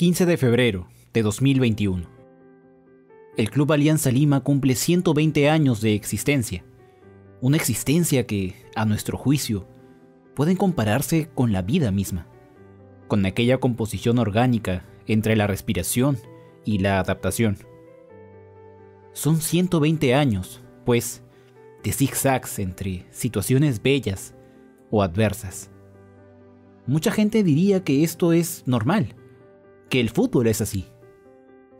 15 de febrero de 2021. El Club Alianza Lima cumple 120 años de existencia. Una existencia que, a nuestro juicio, pueden compararse con la vida misma, con aquella composición orgánica entre la respiración y la adaptación. Son 120 años, pues, de zigzags entre situaciones bellas o adversas. Mucha gente diría que esto es normal, que el fútbol es así,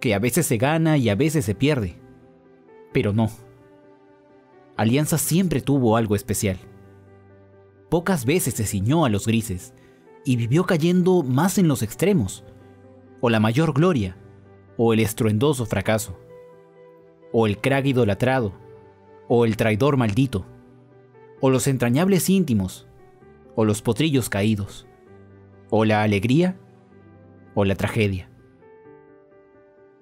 que a veces se gana y a veces se pierde. Pero no. Alianza siempre tuvo algo especial. Pocas veces se ciñó a los grises y vivió cayendo más en los extremos, o la mayor gloria, o el estruendoso fracaso, o el crack idolatrado, o el traidor maldito, o los entrañables íntimos, o los potrillos caídos, o la alegría, o la tragedia.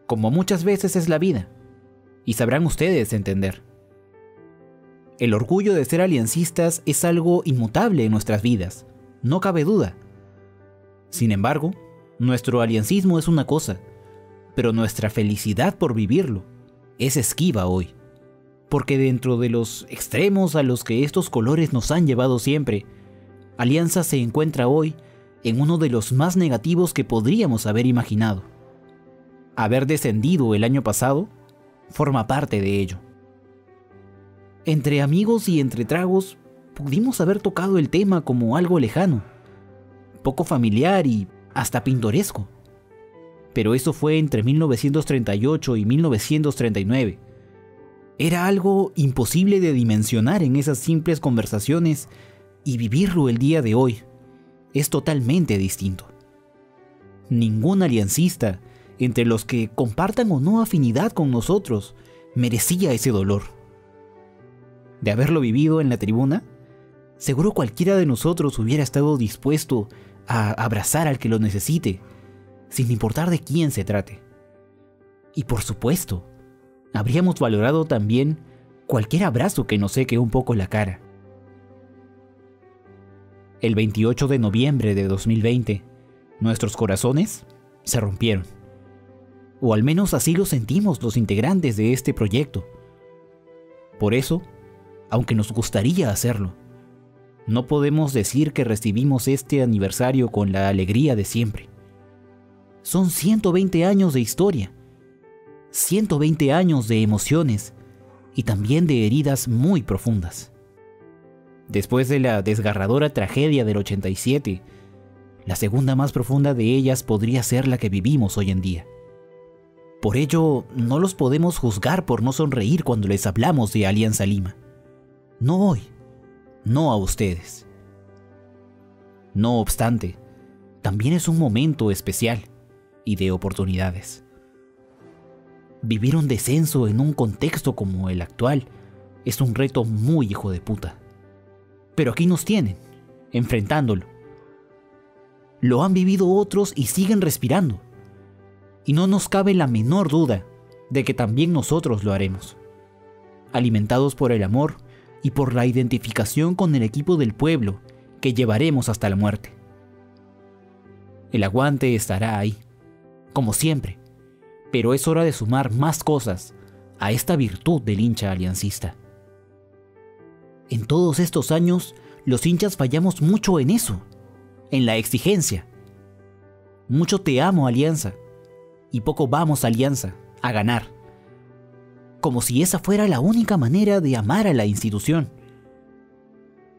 Como muchas veces es la vida, y sabrán ustedes entender. El orgullo de ser aliancistas es algo inmutable en nuestras vidas, no cabe duda. Sin embargo, nuestro aliancismo es una cosa, pero nuestra felicidad por vivirlo es esquiva hoy porque dentro de los extremos a los que estos colores nos han llevado siempre, Alianza se encuentra hoy en uno de los más negativos que podríamos haber imaginado. Haber descendido el año pasado forma parte de ello. Entre amigos y entre tragos pudimos haber tocado el tema como algo lejano, poco familiar y hasta pintoresco. Pero eso fue entre 1938 y 1939 era algo imposible de dimensionar en esas simples conversaciones y vivirlo el día de hoy es totalmente distinto. Ningún aliancista, entre los que compartan o no afinidad con nosotros, merecía ese dolor. De haberlo vivido en la tribuna, seguro cualquiera de nosotros hubiera estado dispuesto a abrazar al que lo necesite, sin importar de quién se trate. Y por supuesto, habríamos valorado también cualquier abrazo que nos seque un poco la cara. El 28 de noviembre de 2020, nuestros corazones se rompieron. O al menos así lo sentimos los integrantes de este proyecto. Por eso, aunque nos gustaría hacerlo, no podemos decir que recibimos este aniversario con la alegría de siempre. Son 120 años de historia 120 años de emociones y también de heridas muy profundas. Después de la desgarradora tragedia del 87, la segunda más profunda de ellas podría ser la que vivimos hoy en día. Por ello, no los podemos juzgar por no sonreír cuando les hablamos de Alianza Lima. No hoy, no a ustedes. No obstante, también es un momento especial y de oportunidades. Vivir un descenso en un contexto como el actual es un reto muy hijo de puta. Pero aquí nos tienen, enfrentándolo. Lo han vivido otros y siguen respirando. Y no nos cabe la menor duda de que también nosotros lo haremos. Alimentados por el amor y por la identificación con el equipo del pueblo que llevaremos hasta la muerte. El aguante estará ahí, como siempre, pero es hora de sumar más cosas a esta virtud del hincha aliancista. En todos estos años, los hinchas fallamos mucho en eso, en la exigencia. Mucho te amo, Alianza, y poco vamos, Alianza, a ganar. Como si esa fuera la única manera de amar a la institución.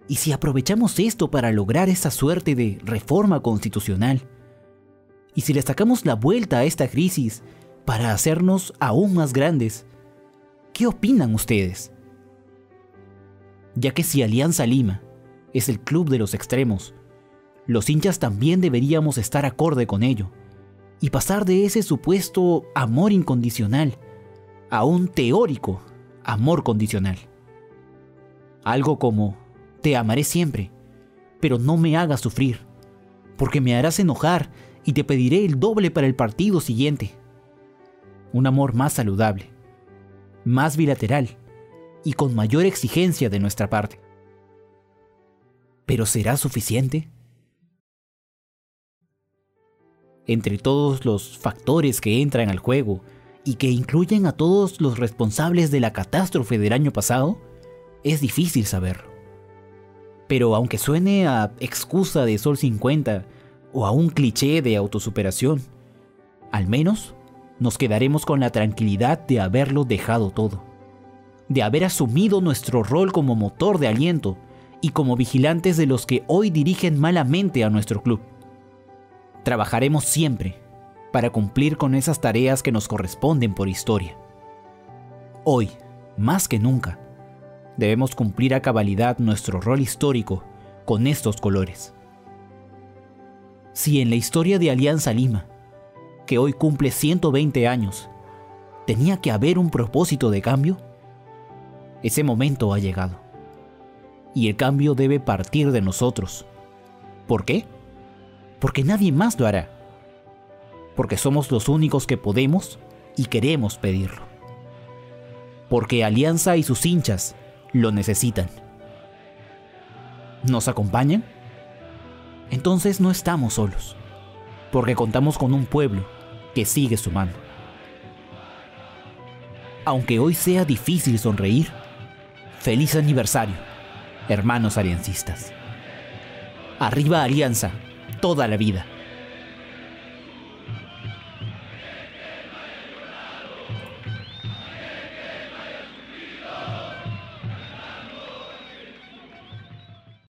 Y si aprovechamos esto para lograr esa suerte de reforma constitucional, y si le sacamos la vuelta a esta crisis para hacernos aún más grandes. ¿Qué opinan ustedes? Ya que si Alianza Lima es el club de los extremos, los hinchas también deberíamos estar acorde con ello y pasar de ese supuesto amor incondicional a un teórico amor condicional. Algo como, te amaré siempre, pero no me hagas sufrir, porque me harás enojar y te pediré el doble para el partido siguiente un amor más saludable, más bilateral y con mayor exigencia de nuestra parte. ¿Pero será suficiente? entre todos los factores que entran al juego y que incluyen a todos los responsables de la catástrofe del año pasado, es difícil saber. Pero aunque suene a excusa de Sol 50 o a un cliché de autosuperación, al menos nos quedaremos con la tranquilidad de haberlo dejado todo, de haber asumido nuestro rol como motor de aliento y como vigilantes de los que hoy dirigen malamente a nuestro club. Trabajaremos siempre para cumplir con esas tareas que nos corresponden por historia. Hoy, más que nunca, debemos cumplir a cabalidad nuestro rol histórico con estos colores. Si en la historia de Alianza Lima, que hoy cumple 120 años, tenía que haber un propósito de cambio, ese momento ha llegado. Y el cambio debe partir de nosotros. ¿Por qué? Porque nadie más lo hará porque somos los únicos que podemos y queremos pedirlo. Porque Alianza y sus hinchas lo necesitan. ¿Nos acompañan? Entonces no estamos solos, porque contamos con un pueblo que sigue sumando. Aunque hoy sea difícil sonreír, feliz aniversario, hermanos aliancistas. Arriba Alianza, toda la vida.